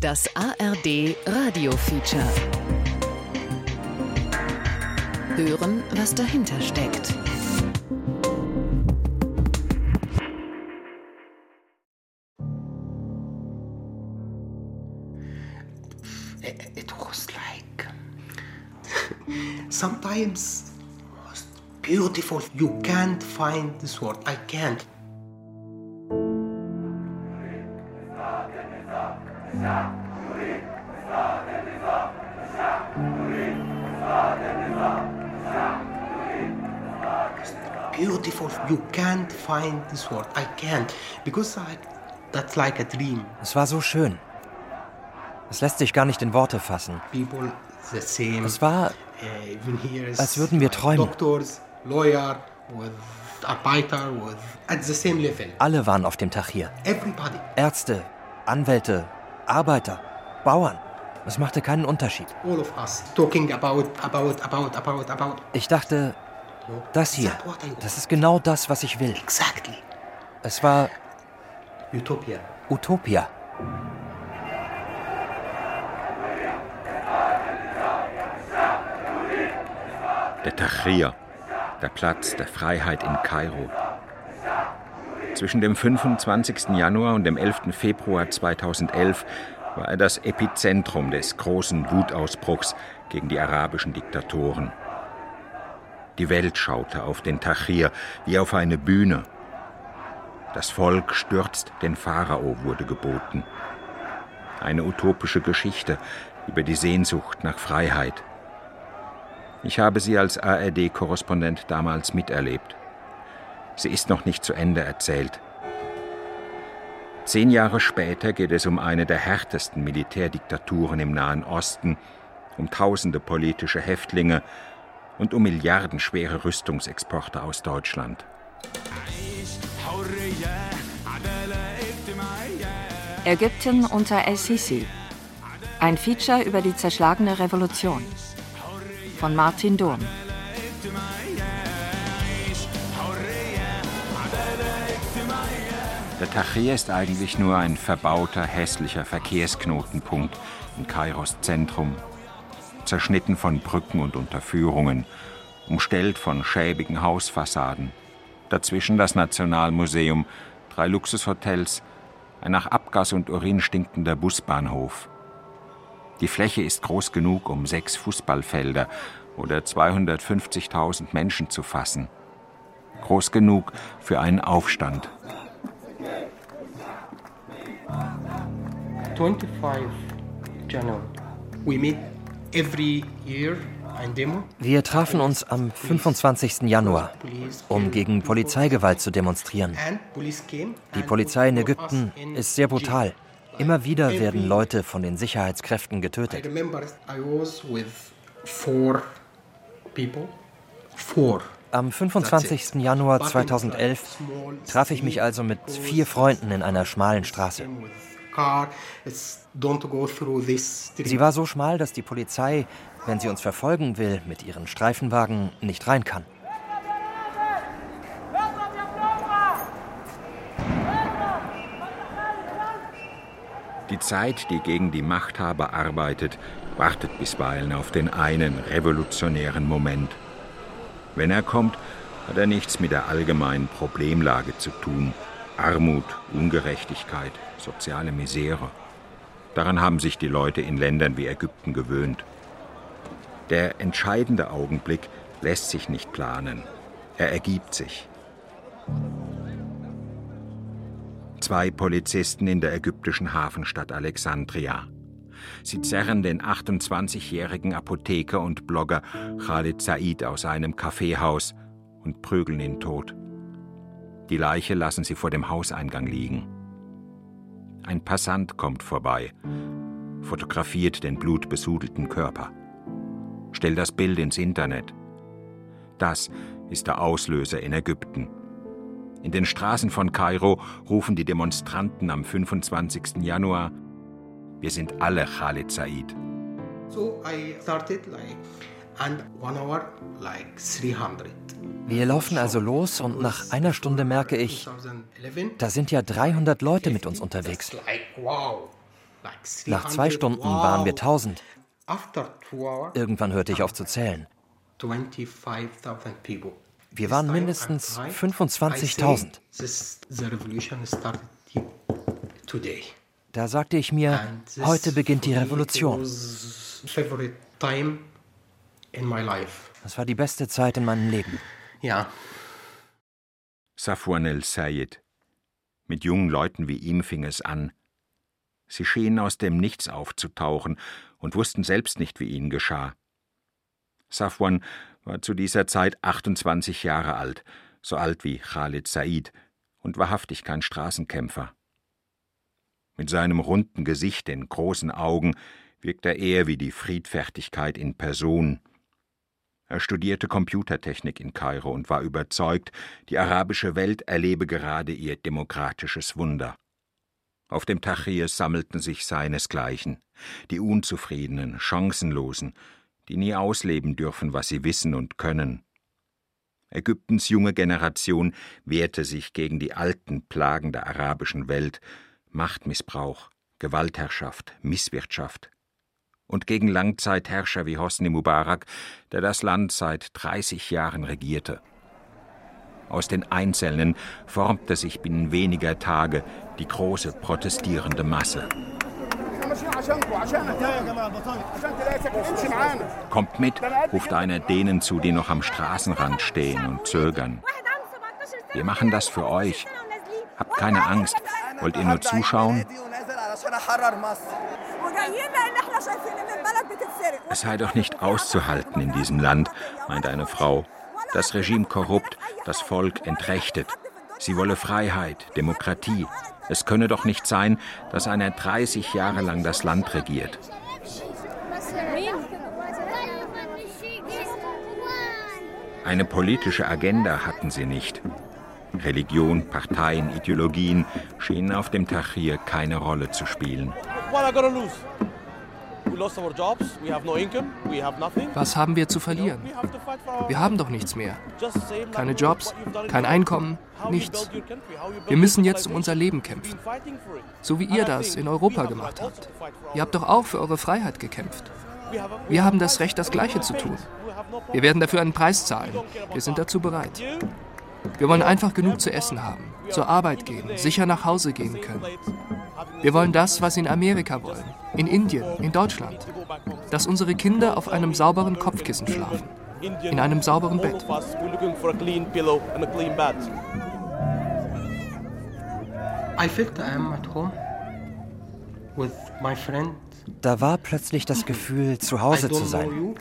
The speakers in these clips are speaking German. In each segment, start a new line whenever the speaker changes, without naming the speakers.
Das ARD Radio Feature. Hören, was dahinter steckt.
It was like sometimes beautiful. You can't find this word. I can't. Beautiful. You can't find this word. I can't because I, that's like a dream.
Es war so schön. Es lässt sich gar nicht in Worte fassen.
People the same.
Es war,
uh,
als würden wir träumen.
Doctors, lawyer, with Arbeiter, with at the same level.
Alle waren auf dem Tag hier.
Everybody.
Ärzte, Anwälte, Arbeiter, Bauern. Es machte keinen Unterschied.
All of us talking about, about, about, about, about.
Ich dachte, das hier, das ist genau das, was ich will.
Exactly.
Es war
Utopia.
Utopia.
Der Tahrir, der Platz der Freiheit in Kairo. Zwischen dem 25. Januar und dem 11. Februar 2011 war er das Epizentrum des großen Wutausbruchs gegen die arabischen Diktatoren. Die Welt schaute auf den Tahrir wie auf eine Bühne. Das Volk stürzt den Pharao wurde geboten. Eine utopische Geschichte über die Sehnsucht nach Freiheit. Ich habe sie als ARD-Korrespondent damals miterlebt. Sie ist noch nicht zu Ende erzählt. Zehn Jahre später geht es um eine der härtesten Militärdiktaturen im Nahen Osten, um tausende politische Häftlinge und um milliardenschwere Rüstungsexporte aus Deutschland.
Ägypten unter El-Sisi. Ein Feature über die zerschlagene Revolution. Von Martin Durm.
Der Tahrir ist eigentlich nur ein verbauter, hässlicher Verkehrsknotenpunkt in Kairos Zentrum, zerschnitten von Brücken und Unterführungen, umstellt von schäbigen Hausfassaden. Dazwischen das Nationalmuseum, drei Luxushotels, ein nach Abgas und Urin stinkender Busbahnhof. Die Fläche ist groß genug, um sechs Fußballfelder oder 250.000 Menschen zu fassen. Groß genug für einen Aufstand.
25 January. We meet
Wir trafen uns am 25. Januar, um gegen Polizeigewalt zu demonstrieren. Die Polizei in Ägypten ist sehr brutal. Immer wieder werden Leute von den Sicherheitskräften getötet. Am 25. Januar 2011 traf ich mich also mit vier Freunden in einer schmalen Straße. Sie war so schmal, dass die Polizei, wenn sie uns verfolgen will, mit ihren Streifenwagen nicht rein kann.
Die Zeit, die gegen die Machthaber arbeitet, wartet bisweilen auf den einen revolutionären Moment. Wenn er kommt, hat er nichts mit der allgemeinen Problemlage zu tun. Armut, Ungerechtigkeit, soziale Misere. Daran haben sich die Leute in Ländern wie Ägypten gewöhnt. Der entscheidende Augenblick lässt sich nicht planen. Er ergibt sich. Zwei Polizisten in der ägyptischen Hafenstadt Alexandria. Sie zerren den 28-jährigen Apotheker und Blogger Khalid Said aus einem Kaffeehaus und prügeln ihn tot. Die Leiche lassen sie vor dem Hauseingang liegen. Ein Passant kommt vorbei, fotografiert den blutbesudelten Körper, stellt das Bild ins Internet. Das ist der Auslöser in Ägypten. In den Straßen von Kairo rufen die Demonstranten am 25. Januar: Wir sind alle Khalid Said.
So I started like, and one hour like 300.
Wir laufen also los und nach einer Stunde merke ich,
2011.
da sind ja 300 Leute mit uns unterwegs. Nach zwei Stunden waren wir 1000. Irgendwann hörte ich auf zu zählen. Wir waren mindestens 25.000. Da sagte ich mir, heute beginnt die Revolution. Das war die beste Zeit in meinem Leben.
Ja.
Safwan el-Sayed. Mit jungen Leuten wie ihm fing es an. Sie schienen aus dem Nichts aufzutauchen und wussten selbst nicht, wie ihnen geschah. Safwan war zu dieser Zeit 28 Jahre alt, so alt wie Khalid Said, und wahrhaftig kein Straßenkämpfer. Mit seinem runden Gesicht, den großen Augen, wirkt er eher wie die Friedfertigkeit in Person. Er studierte Computertechnik in Kairo und war überzeugt, die arabische Welt erlebe gerade ihr demokratisches Wunder. Auf dem Tahrir sammelten sich seinesgleichen, die Unzufriedenen, Chancenlosen, die nie ausleben dürfen, was sie wissen und können. Ägyptens junge Generation wehrte sich gegen die alten Plagen der arabischen Welt, Machtmissbrauch, Gewaltherrschaft, Misswirtschaft und gegen Langzeitherrscher wie Hosni Mubarak, der das Land seit 30 Jahren regierte. Aus den Einzelnen formte sich binnen weniger Tage die große protestierende Masse. Kommt mit, ruft einer denen zu, die noch am Straßenrand stehen und zögern. Wir machen das für euch. Habt keine Angst. Wollt ihr nur zuschauen? Es sei doch nicht auszuhalten in diesem Land, meint eine Frau. Das Regime korrupt, das Volk entrechtet. Sie wolle Freiheit, Demokratie. Es könne doch nicht sein, dass einer 30 Jahre lang das Land regiert. Eine politische Agenda hatten sie nicht. Religion, Parteien, Ideologien schienen auf dem Tahrir keine Rolle zu spielen.
Was haben wir zu verlieren? Wir haben doch nichts mehr. Keine Jobs, kein Einkommen, nichts. Wir müssen jetzt um unser Leben kämpfen. So wie ihr das in Europa gemacht habt. Ihr habt doch auch für eure Freiheit gekämpft. Wir haben das Recht, das Gleiche zu tun. Wir werden dafür einen Preis zahlen. Wir sind dazu bereit. Wir wollen einfach genug zu essen haben, zur Arbeit gehen, sicher nach Hause gehen können. Wir wollen das, was sie in Amerika wollen, in Indien, in Deutschland. Dass unsere Kinder auf einem sauberen Kopfkissen schlafen, in einem sauberen Bett.
Da war plötzlich das Gefühl, zu Hause zu sein,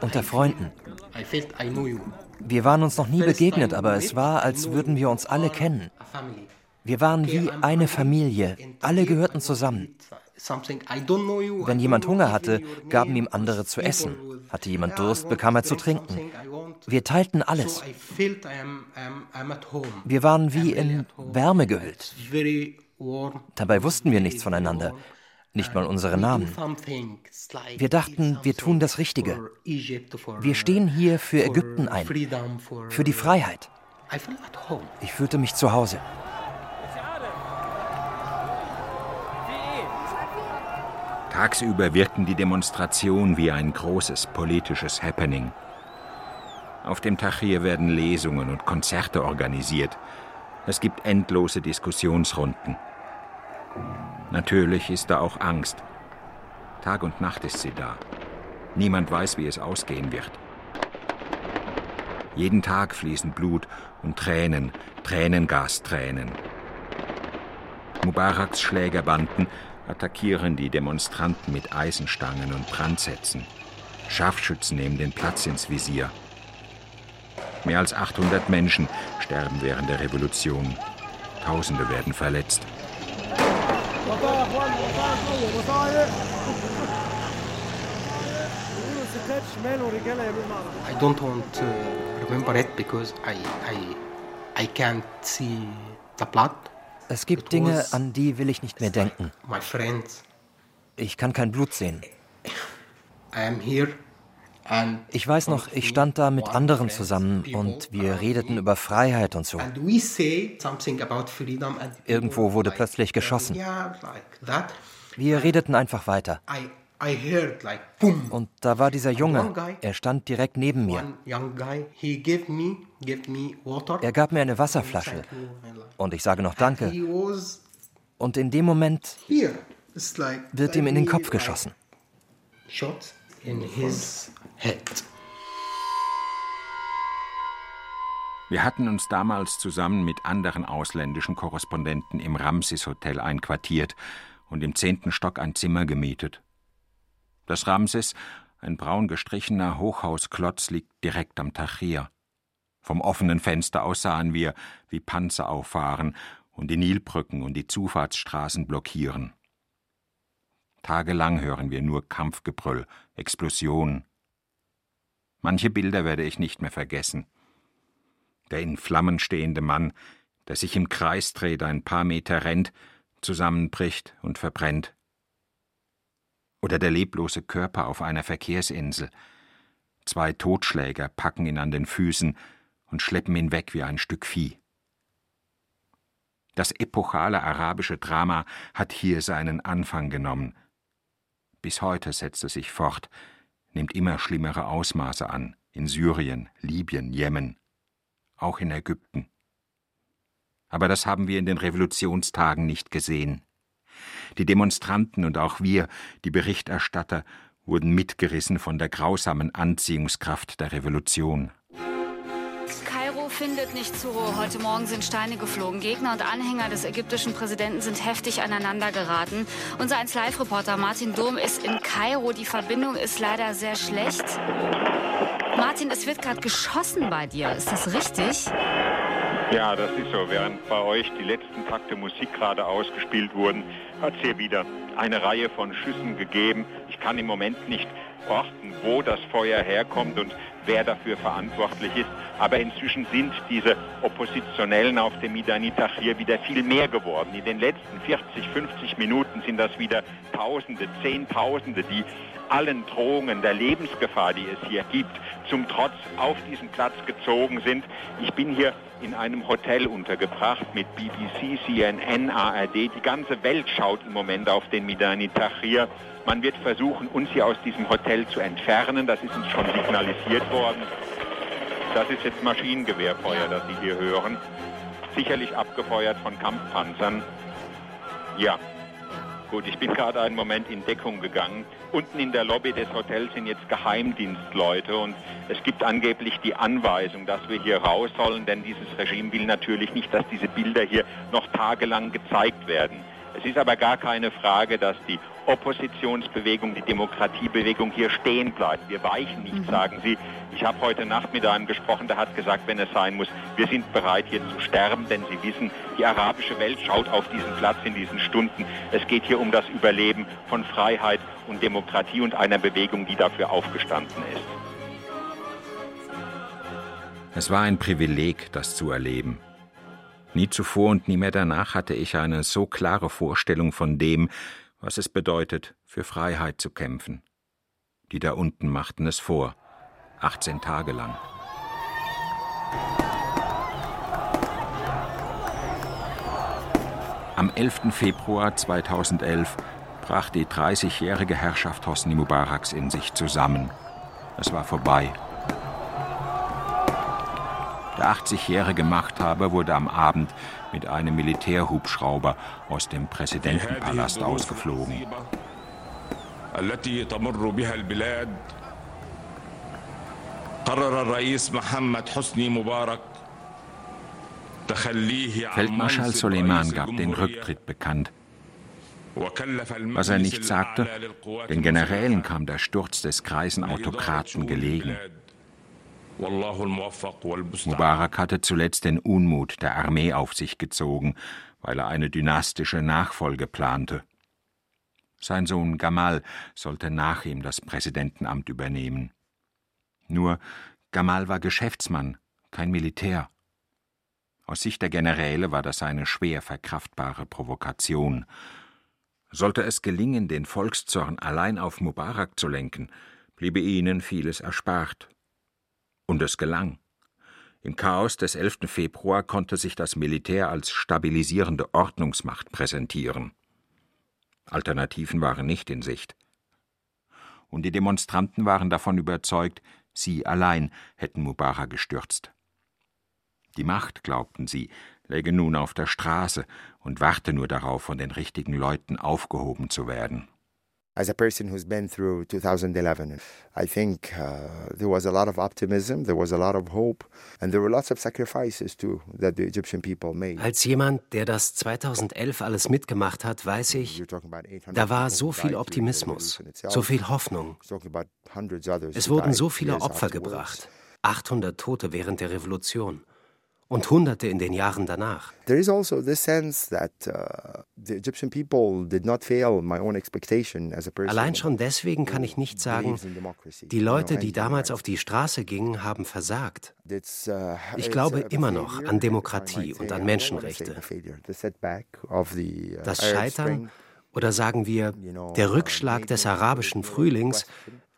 unter Freunden. Wir waren uns noch nie begegnet, aber es war, als würden wir uns alle kennen. Wir waren wie eine Familie, alle gehörten zusammen. Wenn jemand Hunger hatte, gaben ihm andere zu essen. Hatte jemand Durst, bekam er zu trinken. Wir teilten alles. Wir waren wie in Wärme gehüllt. Dabei wussten wir nichts voneinander nicht mal unsere Namen. Wir dachten, wir tun das Richtige. Wir stehen hier für Ägypten ein, für die Freiheit. Ich fühlte mich zu Hause.
Tagsüber wirken die Demonstrationen wie ein großes politisches Happening. Auf dem Tahrir werden Lesungen und Konzerte organisiert. Es gibt endlose Diskussionsrunden. Natürlich ist da auch Angst. Tag und Nacht ist sie da. Niemand weiß, wie es ausgehen wird. Jeden Tag fließen Blut und Tränen, Tränengastränen. Mubaraks Schlägerbanden attackieren die Demonstranten mit Eisenstangen und Brandsätzen. Scharfschützen nehmen den Platz ins Visier. Mehr als 800 Menschen sterben während der Revolution. Tausende werden verletzt.
I don't want to remember it because I, I, I can't see the blood.
Es gibt Dinge, an die will ich nicht mehr denken.
My friends.
Ich kann kein Blut sehen.
I am here
ich weiß noch, ich stand da mit anderen zusammen und wir redeten über Freiheit und so. Irgendwo wurde plötzlich geschossen. Wir redeten einfach weiter. Und da war dieser Junge. Er stand direkt neben mir. Er gab mir eine Wasserflasche. Und ich sage noch Danke. Und in dem Moment wird ihm in den Kopf geschossen.
Wir hatten uns damals zusammen mit anderen ausländischen Korrespondenten im Ramses Hotel einquartiert und im zehnten Stock ein Zimmer gemietet. Das Ramses, ein braun gestrichener Hochhausklotz, liegt direkt am Tahrir. Vom offenen Fenster aus sahen wir, wie Panzer auffahren und die Nilbrücken und die Zufahrtsstraßen blockieren. Tagelang hören wir nur Kampfgebrüll, Explosionen. Manche Bilder werde ich nicht mehr vergessen. Der in Flammen stehende Mann, der sich im Kreis dreht, ein paar Meter rennt, zusammenbricht und verbrennt. Oder der leblose Körper auf einer Verkehrsinsel. Zwei Totschläger packen ihn an den Füßen und schleppen ihn weg wie ein Stück Vieh. Das epochale arabische Drama hat hier seinen Anfang genommen. Bis heute setzt es sich fort, nimmt immer schlimmere Ausmaße an, in Syrien, Libyen, Jemen, auch in Ägypten. Aber das haben wir in den Revolutionstagen nicht gesehen. Die Demonstranten und auch wir, die Berichterstatter, wurden mitgerissen von der grausamen Anziehungskraft der Revolution
findet nicht Ruhe. Heute Morgen sind Steine geflogen. Gegner und Anhänger des ägyptischen Präsidenten sind heftig aneinandergeraten. Unser 1Live-Reporter Martin Dom ist in Kairo. Die Verbindung ist leider sehr schlecht. Martin, es wird gerade geschossen bei dir. Ist das richtig?
Ja, das ist so. Während bei euch die letzten Takte Musik gerade ausgespielt wurden, hat es hier wieder eine Reihe von Schüssen gegeben. Ich kann im Moment nicht orten, wo das Feuer herkommt und wer dafür verantwortlich ist. Aber inzwischen sind diese Oppositionellen auf dem Midani Tahrir wieder viel mehr geworden. In den letzten 40, 50 Minuten sind das wieder Tausende, Zehntausende, die allen Drohungen der Lebensgefahr, die es hier gibt, zum Trotz auf diesen Platz gezogen sind. Ich bin hier in einem Hotel untergebracht mit BBC, CNN, ARD. Die ganze Welt schaut im Moment auf den Midani Tahrir. Man wird versuchen, uns hier aus diesem Hotel zu entfernen. Das ist uns schon signalisiert worden. Das ist jetzt Maschinengewehrfeuer, das Sie hier hören. Sicherlich abgefeuert von Kampfpanzern. Ja, gut, ich bin gerade einen Moment in Deckung gegangen. Unten in der Lobby des Hotels sind jetzt Geheimdienstleute und es gibt angeblich die Anweisung, dass wir hier raus sollen, denn dieses Regime will natürlich nicht, dass diese Bilder hier noch tagelang gezeigt werden. Es ist aber gar keine Frage, dass die Oppositionsbewegung, die Demokratiebewegung hier stehen bleibt. Wir weichen nicht, mhm. sagen sie. Ich habe heute Nacht mit einem gesprochen, der hat gesagt, wenn es sein muss, wir sind bereit hier zu sterben, denn sie wissen, die arabische Welt schaut auf diesen Platz in diesen Stunden. Es geht hier um das Überleben von Freiheit und Demokratie und einer Bewegung, die dafür aufgestanden ist.
Es war ein Privileg, das zu erleben. Nie zuvor und nie mehr danach hatte ich eine so klare Vorstellung von dem, was es bedeutet, für Freiheit zu kämpfen. Die da unten machten es vor, 18 Tage lang. Am 11. Februar 2011 brach die 30-jährige Herrschaft Hosni Mubaraks in sich zusammen. Es war vorbei. Der 80-jährige Machthaber wurde am Abend mit einem Militärhubschrauber aus dem Präsidentenpalast ausgeflogen. Feldmarschall Soleiman gab den Rücktritt bekannt. Was er nicht sagte, den Generälen kam der Sturz des greisen Autokraten gelegen. Mubarak hatte zuletzt den Unmut der Armee auf sich gezogen, weil er eine dynastische Nachfolge plante. Sein Sohn Gamal sollte nach ihm das Präsidentenamt übernehmen. Nur Gamal war Geschäftsmann, kein Militär. Aus Sicht der Generäle war das eine schwer verkraftbare Provokation. Sollte es gelingen, den Volkszorn allein auf Mubarak zu lenken, bliebe ihnen vieles erspart. Und es gelang. Im Chaos des 11. Februar konnte sich das Militär als stabilisierende Ordnungsmacht präsentieren. Alternativen waren nicht in Sicht. Und die Demonstranten waren davon überzeugt, sie allein hätten Mubarak gestürzt. Die Macht, glaubten sie, läge nun auf der Straße und warte nur darauf, von den richtigen Leuten aufgehoben zu werden.
As a person who's been through 2011, I think uh, there was a lot of optimism, there was a lot of hope, and there were lots of sacrifices too that the Egyptian people made.
Als jemand, der das 2011 alles mitgemacht hat, weiß ich, da war so viel Optimismus, so viel Hoffnung. Es wurden so viele Opfer gebracht, 800 Tote während der Revolution und Hunderte in den Jahren danach.
There is also the sense that uh, the Egyptian people did not fail my own expectation as a person.
Allein schon deswegen kann ich nicht sagen, die Leute, die damals auf die Straße gingen, haben versagt.
Uh,
ich glaube immer noch an Demokratie und an Menschenrechte.
Uh,
Das Scheitern oder sagen wir der Rückschlag des arabischen Frühlings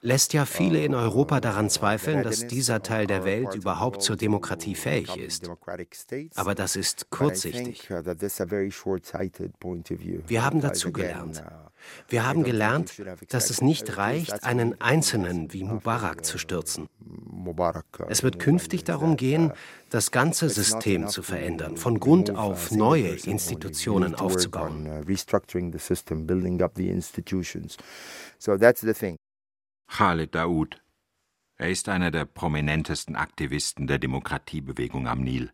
lässt ja viele in Europa daran zweifeln, dass dieser Teil der Welt überhaupt zur Demokratie fähig ist. Aber das ist kurzsichtig. Wir haben dazugelernt. Wir haben gelernt, dass es nicht reicht, einen Einzelnen wie Mubarak zu stürzen. Es wird künftig darum gehen, das ganze System zu verändern, von Grund auf neue Institutionen aufzubauen.
So that's the thing.
Khaled Daoud. Er ist einer der prominentesten Aktivisten der Demokratiebewegung am Nil.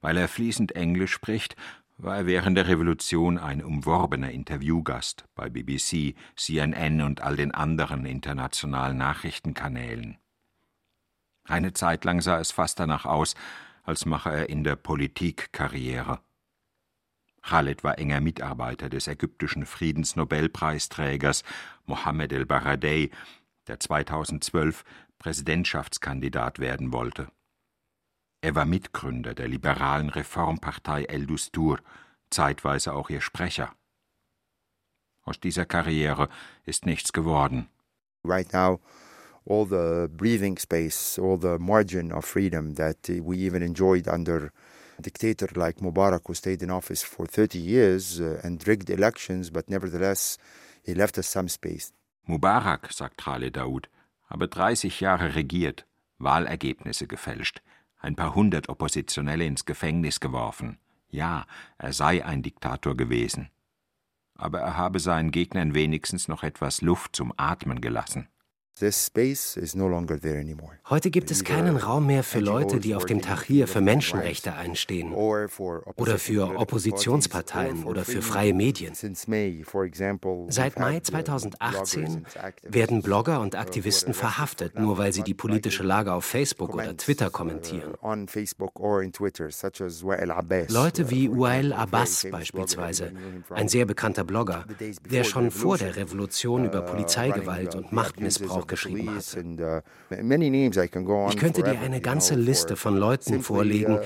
Weil er fließend Englisch spricht, war er während der Revolution ein umworbener Interviewgast bei BBC, CNN und all den anderen internationalen Nachrichtenkanälen. Eine Zeit lang sah es fast danach aus, als mache er in der Politik Karriere. Khaled war enger Mitarbeiter des ägyptischen Friedensnobelpreisträgers Mohammed el-Baradei, der 2012 Präsidentschaftskandidat werden wollte. Er war Mitgründer der liberalen Reformpartei El Dustur, zeitweise auch ihr Sprecher. Aus dieser Karriere ist nichts geworden.
Right now, all the breathing space, all the margin of freedom that we even enjoyed under dictator like Mubarak, who stayed in office for 30 years uh, and rigged elections, but nevertheless, he left us some space.
Mubarak, sagt Khaled Daoud, habe 30 Jahre regiert, Wahlergebnisse gefälscht, ein paar hundert Oppositionelle ins Gefängnis geworfen. Ja, er sei ein Diktator gewesen. Aber er habe seinen Gegnern wenigstens noch etwas Luft zum Atmen gelassen.
Heute gibt es keinen Raum mehr für Leute, die auf dem Tahrir für Menschenrechte einstehen oder für Oppositionsparteien oder für freie Medien. Seit Mai 2018 werden Blogger und Aktivisten verhaftet, nur weil sie die politische Lage auf Facebook oder Twitter kommentieren. Leute wie Uail Abbas beispielsweise, ein sehr bekannter Blogger, der schon vor der Revolution über Polizeigewalt und Machtmissbrauch geschrieben hat. Ich könnte dir eine ganze Liste von Leuten vorlegen,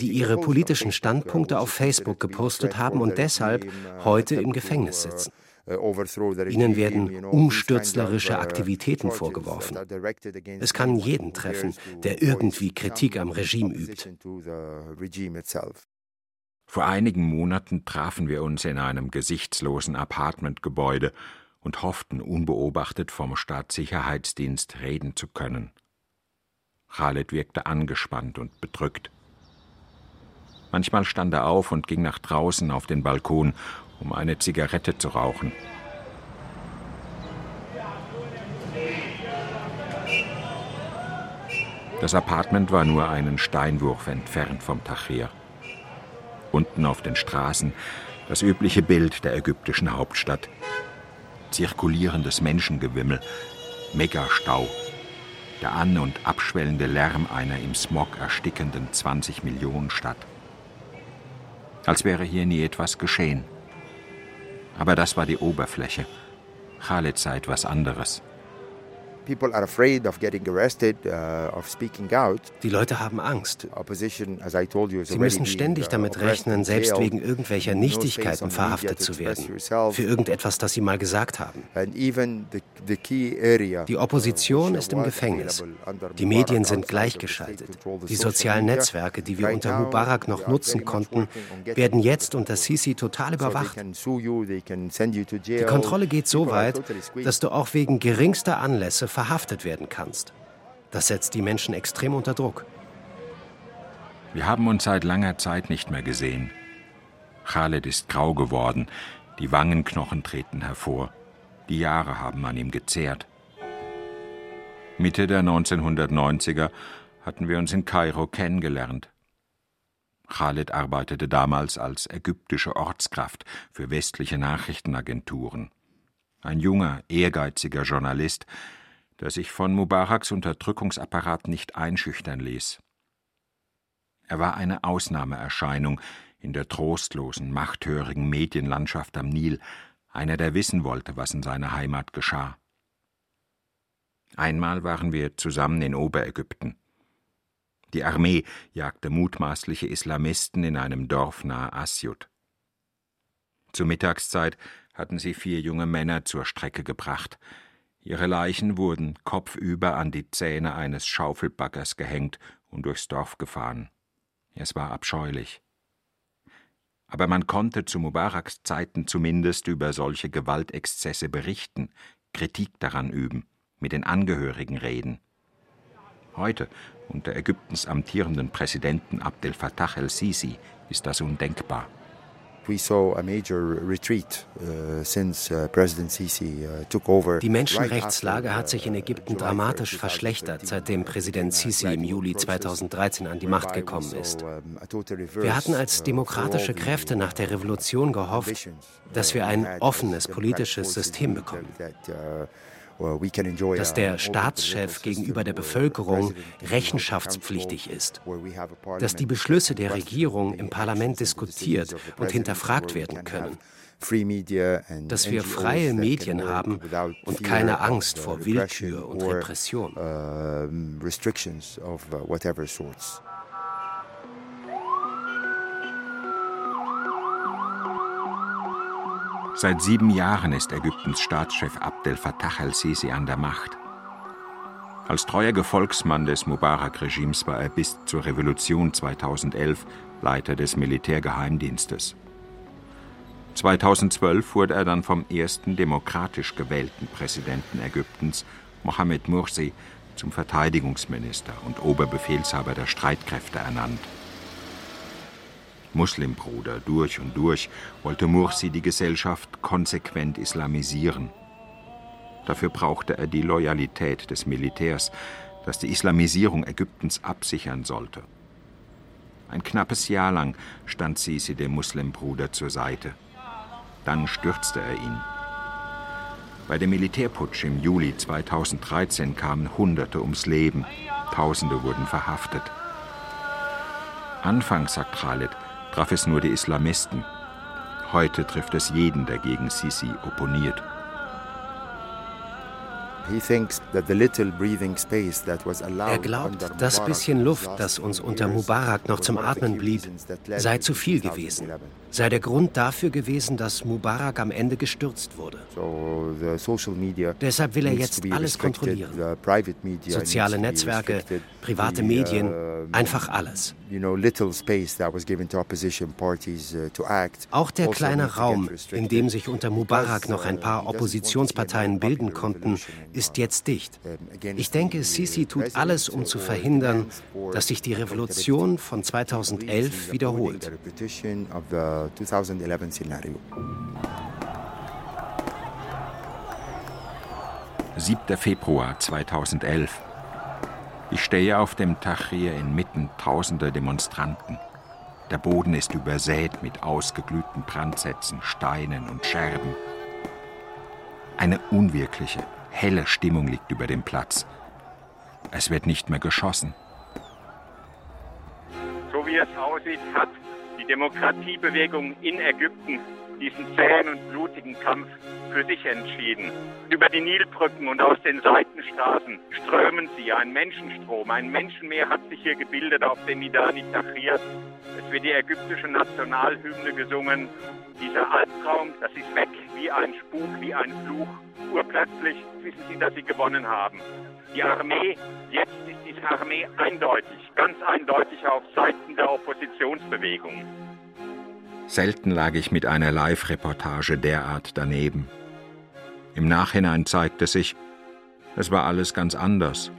die ihre politischen Standpunkte auf Facebook gepostet haben und deshalb heute im Gefängnis sitzen. Ihnen werden umstürzlerische Aktivitäten vorgeworfen. Es kann jeden treffen, der irgendwie Kritik am Regime übt.
Vor einigen Monaten trafen wir uns in einem gesichtslosen Apartmentgebäude und hofften, unbeobachtet vom Staatssicherheitsdienst reden zu können. Khaled wirkte angespannt und bedrückt. Manchmal stand er auf und ging nach draußen auf den Balkon, um eine Zigarette zu rauchen. Das Apartment war nur einen Steinwurf entfernt vom Tahrir. Unten auf den Straßen das übliche Bild der ägyptischen Hauptstadt, zirkulierendes Menschengewimmel, Megastau, der an- und abschwellende Lärm einer im Smog erstickenden 20 Millionen Stadt. Als wäre hier nie etwas geschehen. Aber das war die Oberfläche. Khaled sei etwas anderes.
Die Leute haben Angst. Sie müssen ständig uh, damit rechnen, selbst wegen irgendwelcher Nichtigkeiten verhaftet zu werden, für irgendetwas, das sie mal gesagt haben. Die Opposition ist im Gefängnis. Die Medien sind gleichgeschaltet. Die sozialen Netzwerke, die wir unter Mubarak noch nutzen konnten, werden jetzt unter Sisi total überwacht. Die Kontrolle geht so weit, dass du auch wegen geringster Anlässe verhaftet werden kannst. Das setzt die Menschen extrem unter Druck.
Wir haben uns seit langer Zeit nicht mehr gesehen. Khaled ist grau geworden, die Wangenknochen treten hervor. Die Jahre haben an ihm gezehrt. Mitte der 1990er hatten wir uns in Kairo kennengelernt. Khaled arbeitete damals als ägyptische Ortskraft für westliche Nachrichtenagenturen. Ein junger, ehrgeiziger Journalist, der sich von Mubaraks Unterdrückungsapparat nicht einschüchtern ließ. Er war eine Ausnahmeerscheinung in der trostlosen, machthörigen Medienlandschaft am Nil, einer, der wissen wollte, was in seiner Heimat geschah. Einmal waren wir zusammen in Oberägypten. Die Armee jagte mutmaßliche Islamisten in einem Dorf nahe Asjud. Zur Mittagszeit hatten sie vier junge Männer zur Strecke gebracht. Ihre Leichen wurden kopfüber an die Zähne eines Schaufelbaggers gehängt und durchs Dorf gefahren. Es war abscheulich. Aber man konnte zu Mubaraks Zeiten zumindest über solche Gewaltexzesse berichten, Kritik daran üben, mit den Angehörigen reden. Heute, unter Ägyptens amtierenden Präsidenten Abdel Fattah el-Sisi, ist das undenkbar.
Uh, uh, uh, Die Menschenrechtslage hat sich in Ägypten dramatisch verschlechtert, seitdem Präsident Sisi im Juli 2013 an die Macht gekommen ist. Wir hatten als demokratische Kräfte nach der Revolution gehofft, dass wir ein offenes politisches System bekommen dass der Staatschef gegenüber der Bevölkerung rechenschaftspflichtig ist, dass die Beschlüsse der Regierung im Parlament diskutiert und hinterfragt werden können, dass wir freie Medien haben und keine Angst vor Willkür und Repression.
Seit sieben Jahren ist Ägyptens Staatschef Abdel Fattah al-Sisi an der Macht. Als treuer Gefolgsmann des Mubarak-Regimes war er bis zur Revolution 2011 Leiter des Militärgeheimdienstes. 2012 wurde er dann vom ersten demokratisch gewählten Präsidenten Ägyptens, Mohamed Mursi, zum Verteidigungsminister und Oberbefehlshaber der Streitkräfte ernannt. Muslimbruder durch und durch, wollte Mursi die Gesellschaft konsequent islamisieren. Dafür brauchte er die Loyalität des Militärs, das die Islamisierung Ägyptens absichern sollte. Ein knappes Jahr lang stand Sisi dem Muslimbruder zur Seite. Dann stürzte er ihn. Bei dem Militärputsch im Juli 2013 kamen Hunderte ums Leben, Tausende wurden verhaftet. Anfangs, sagt Khalid, traf es nur die Islamisten. Heute trifft es jeden, der gegen Sisi opponiert.
Er glaubt, das bisschen Luft, das uns unter Mubarak noch zum Atmen blieb, sei zu viel gewesen, sei der Grund dafür gewesen, dass Mubarak am Ende gestürzt wurde. Deshalb will er jetzt alles kontrollieren. Soziale Netzwerke, private Medien, einfach alles. Uh, Auch der kleine Raum, in dem sich unter Mubarak noch ein paar Oppositionsparteien bilden konnten, ist jetzt dicht. Ich denke, Sisi tut alles, um zu verhindern, dass sich die Revolution von 2011 wiederholt.
7. Februar 2011. Ich stehe auf dem Tahrir inmitten tausender Demonstranten. Der Boden ist übersät mit ausgeglühten Brandsätzen, Steinen und Scherben. Eine unwirkliche, helle Stimmung liegt über dem Platz. Es wird nicht mehr geschossen.
So wie es aussieht, hat die Demokratiebewegung in Ägypten
diesen zähen und blutigen Kampf für sich entschieden. Über die Nilbrücken und aus den Seitenstraßen strömen sie, ein Menschenstrom, ein Menschenmeer hat sich hier gebildet auf dem Midani Tahrir. Es wird die ägyptische Nationalhymne gesungen. Dieser Albtraum, das ist weg, wie ein Spuk, wie ein Fluch. Urplötzlich wissen sie, dass sie gewonnen haben. Die Armee, jetzt ist diese Armee eindeutig, ganz eindeutig auf Seiten der Oppositionsbewegung.
Selten lag ich mit einer Live-Reportage derart daneben. Im Nachhinein zeigte sich, es war alles ganz anders.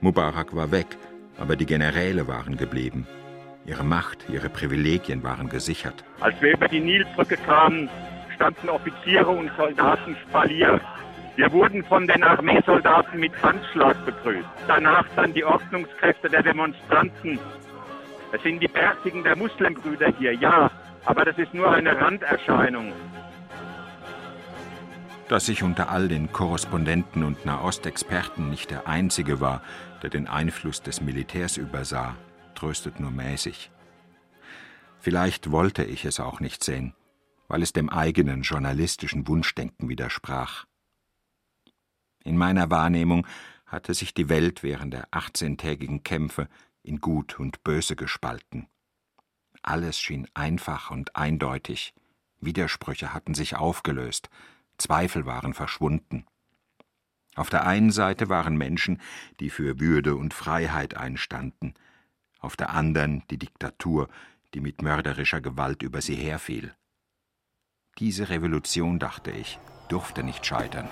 Mubarak war weg, aber die Generäle waren geblieben. Ihre Macht, ihre Privilegien waren gesichert.
Als wir über die Nilbrücke kamen, standen Offiziere und Soldaten spaliert. Wir wurden von den Armeesoldaten mit Handschlag begrüßt. Danach dann die Ordnungskräfte der Demonstranten. Es sind die Bärtigen der Muslimbrüder hier, ja, aber das ist nur eine Randerscheinung.
Dass ich unter all den Korrespondenten und Nahostexperten nicht der Einzige war, der den Einfluss des Militärs übersah, tröstet nur mäßig. Vielleicht wollte ich es auch nicht sehen, weil es dem eigenen journalistischen Wunschdenken widersprach. In meiner Wahrnehmung hatte sich die Welt während der 18-tägigen Kämpfe in Gut und Böse gespalten. Alles schien einfach und eindeutig. Widersprüche hatten sich aufgelöst, Zweifel waren verschwunden. Auf der einen Seite waren Menschen, die für Würde und Freiheit einstanden, auf der anderen die Diktatur, die mit mörderischer Gewalt über sie herfiel. Diese Revolution, dachte ich, durfte nicht scheitern.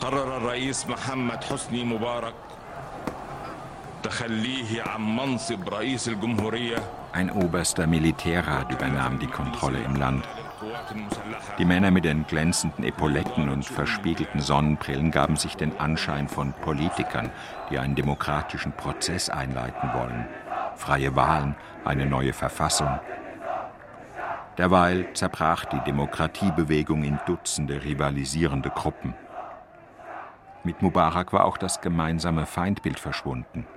قرر الرئيس محمد حسني مبارك تخليه عن منصب رئيس الجمهوريه ein oberster Militärrat übernahm die Kontrolle im Land. Die Männer mit den glänzenden Epauletten und verspiegelten Sonnenbrillen gaben sich den Anschein von Politikern, die einen demokratischen Prozess einleiten wollen. Freie Wahlen, eine neue Verfassung. Derweil zerbrach die Demokratiebewegung in Dutzende rivalisierende Gruppen. Mit Mubarak war auch das gemeinsame Feindbild verschwunden.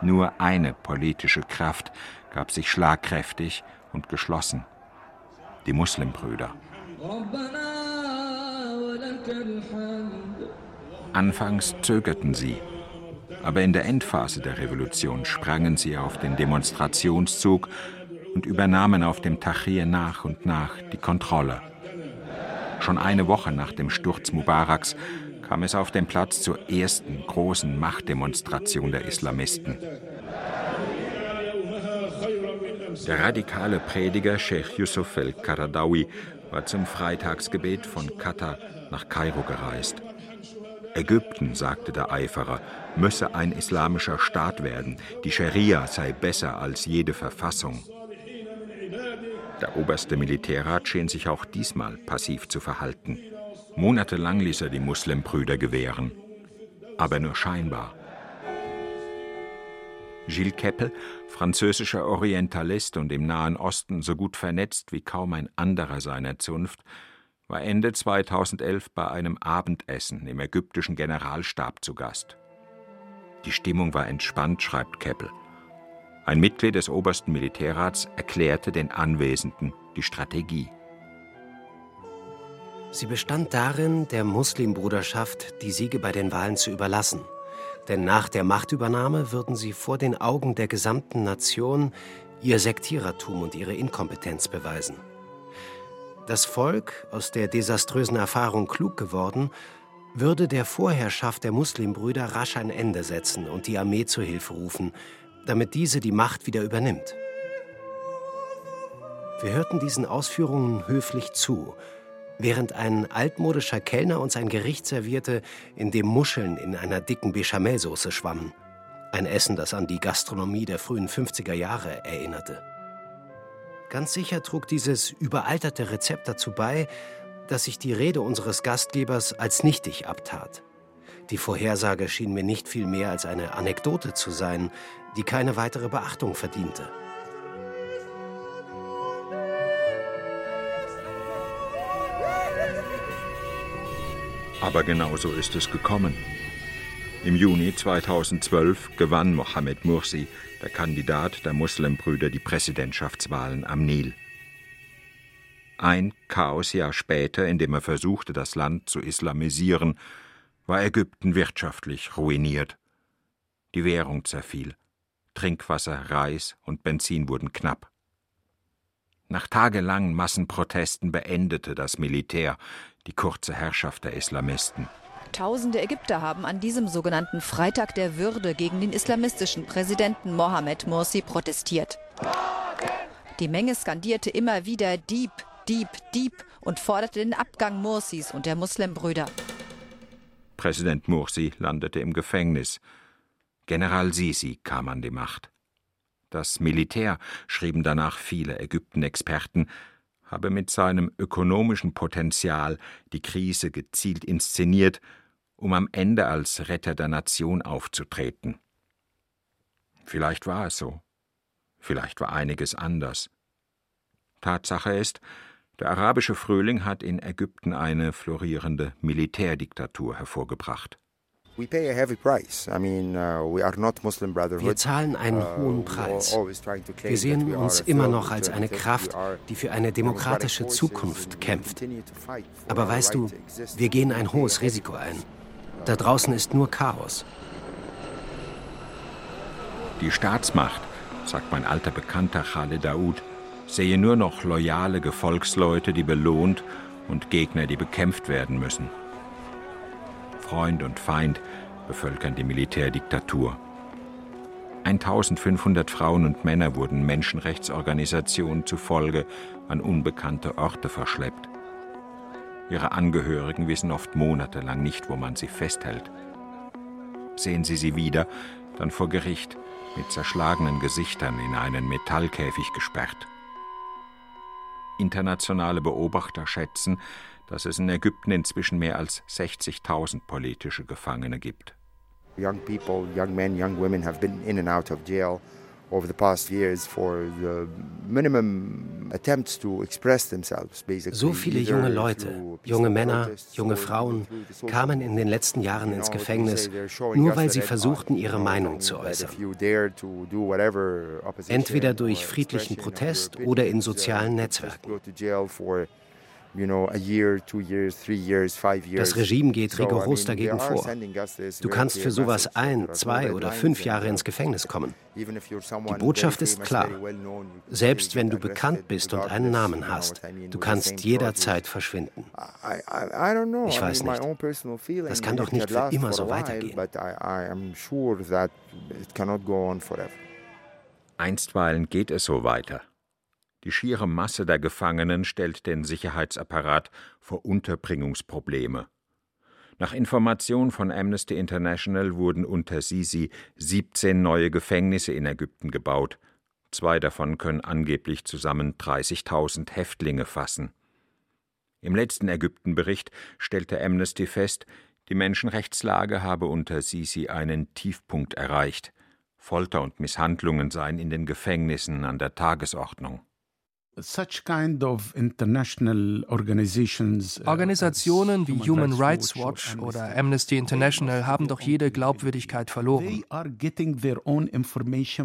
Nur eine politische Kraft gab sich schlagkräftig und geschlossen. Die Muslimbrüder. Anfangs zögerten sie, aber in der Endphase der Revolution sprangen sie auf den Demonstrationszug und übernahmen auf dem Tahrir nach und nach die Kontrolle. Schon eine Woche nach dem Sturz Mubaraks kam es auf dem Platz zur ersten großen Machtdemonstration der Islamisten. Der radikale Prediger Sheikh Yusuf el-Karadawi war zum Freitagsgebet von Katar nach Kairo gereist. Ägypten, sagte der Eiferer, müsse ein islamischer Staat werden, die Scharia sei besser als jede Verfassung. Der oberste Militärrat schien sich auch diesmal passiv zu verhalten. Monatelang ließ er die Muslimbrüder gewähren, aber nur scheinbar. Gilles Keppel, französischer Orientalist und im Nahen Osten so gut vernetzt wie kaum ein anderer seiner Zunft, war Ende 2011 bei einem Abendessen im ägyptischen Generalstab zu Gast. Die Stimmung war entspannt, schreibt Keppel. Ein Mitglied des obersten Militärrats erklärte den Anwesenden die Strategie.
Sie bestand darin, der Muslimbruderschaft die Siege bei den Wahlen zu überlassen. Denn nach der Machtübernahme würden sie vor den Augen der gesamten Nation ihr Sektierertum und ihre Inkompetenz beweisen. Das Volk, aus der desaströsen Erfahrung klug geworden, würde der Vorherrschaft der Muslimbrüder rasch ein Ende setzen und die Armee zur Hilfe rufen, damit diese die Macht wieder übernimmt. Wir hörten diesen Ausführungen höflich zu während ein altmodischer Kellner uns ein Gericht servierte, in dem Muscheln in einer dicken Bechamelsoße schwammen. Ein Essen, das an die Gastronomie der frühen 50er Jahre erinnerte. Ganz sicher trug dieses überalterte Rezept dazu bei, dass sich die Rede unseres Gastgebers als nichtig abtat. Die Vorhersage schien mir nicht viel mehr als eine Anekdote zu sein, die keine weitere Beachtung verdiente.
Aber genau so ist es gekommen. Im Juni 2012 gewann Mohammed Mursi, der Kandidat der Muslimbrüder, die Präsidentschaftswahlen am Nil. Ein Chaosjahr später, in dem er versuchte, das Land zu islamisieren, war Ägypten wirtschaftlich ruiniert. Die Währung zerfiel. Trinkwasser, Reis und Benzin wurden knapp. Nach tagelangen Massenprotesten beendete das Militär die kurze Herrschaft der Islamisten.
Tausende Ägypter haben an diesem sogenannten Freitag der Würde gegen den islamistischen Präsidenten Mohamed Morsi protestiert. Die Menge skandierte immer wieder Dieb, Dieb, Dieb und forderte den Abgang Morsis und der Muslimbrüder.
Präsident Morsi landete im Gefängnis. General Sisi kam an die Macht. Das Militär, schrieben danach viele Ägypten-Experten, habe mit seinem ökonomischen Potenzial die Krise gezielt inszeniert um am Ende als Retter der Nation aufzutreten. Vielleicht war es so, vielleicht war einiges anders. Tatsache ist, der arabische Frühling hat in Ägypten eine florierende Militärdiktatur hervorgebracht.
Uh, Wir zahlen einen uh, hohen Preis. Wir sehen uns immer noch als eine Kraft, die für eine demokratische Zukunft kämpft. Aber weißt du, wir gehen ein hohes Risiko ein. Da draußen ist nur Chaos.
Die Staatsmacht, sagt mein alter Bekannter Khaled Daoud, sehe nur noch loyale Gefolgsleute, die belohnt und Gegner, die bekämpft werden müssen. Freund und Feind bevölkern die Militärdiktatur. 1500 Frauen und Männer wurden Menschenrechtsorganisationen zufolge an unbekannte Orte verschleppt. Ihre Angehörigen wissen oft monatelang nicht, wo man sie festhält. Sehen Sie sie wieder, dann vor Gericht, mit zerschlagenen Gesichtern in einen Metallkäfig gesperrt. Internationale Beobachter schätzen, dass es in Ägypten inzwischen mehr als 60.000 politische Gefangene gibt. Young people, young men, young women have been in and out of jail over the past years for the minimum attempts to express themselves basically.
So viele junge Leute, junge Männer, junge Frauen kamen in den letzten Jahren ins Gefängnis, nur weil sie versuchten, ihre Meinung zu äußern. Entweder durch friedlichen Protest oder in sozialen Netzwerken. Das Regime geht rigoros dagegen vor. Du kannst für sowas ein, zwei oder fünf Jahre ins Gefängnis kommen. Die Botschaft ist klar. Selbst wenn du bekannt bist und einen Namen hast, du kannst jederzeit verschwinden. Ich weiß nicht. Das kann doch nicht für immer so weitergehen.
Einstweilen geht es so weiter. Die schiere Masse der Gefangenen stellt den Sicherheitsapparat vor Unterbringungsprobleme. Nach Information von Amnesty International wurden unter Sisi 17 neue Gefängnisse in Ägypten gebaut. Zwei davon können angeblich zusammen 30.000 Häftlinge fassen. Im letzten Ägyptenbericht stellte Amnesty fest, die Menschenrechtslage habe unter Sisi einen Tiefpunkt erreicht. Folter und Misshandlungen seien in den Gefängnissen an der Tagesordnung.
Uh, Organisationen wie Human Rights Watch oder Amnesty International haben doch jede Glaubwürdigkeit verloren.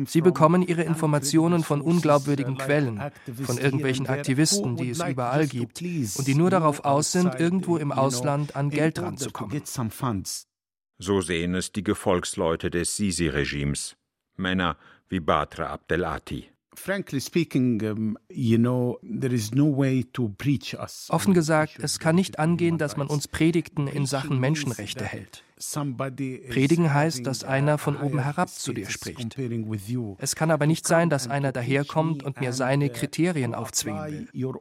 Sie bekommen ihre Informationen von unglaubwürdigen Quellen, von irgendwelchen Aktivisten, die es überall gibt und die nur darauf aus sind, irgendwo im Ausland an Geld ranzukommen.
So sehen es die Gefolgsleute des Sisi-Regimes, Männer wie Batra Abdelati.
Offen gesagt, es kann nicht angehen, dass man uns Predigten in Sachen Menschenrechte hält. Predigen heißt, dass einer von oben herab zu dir spricht. Es kann aber nicht sein, dass einer daherkommt und mir seine Kriterien aufzwingen will.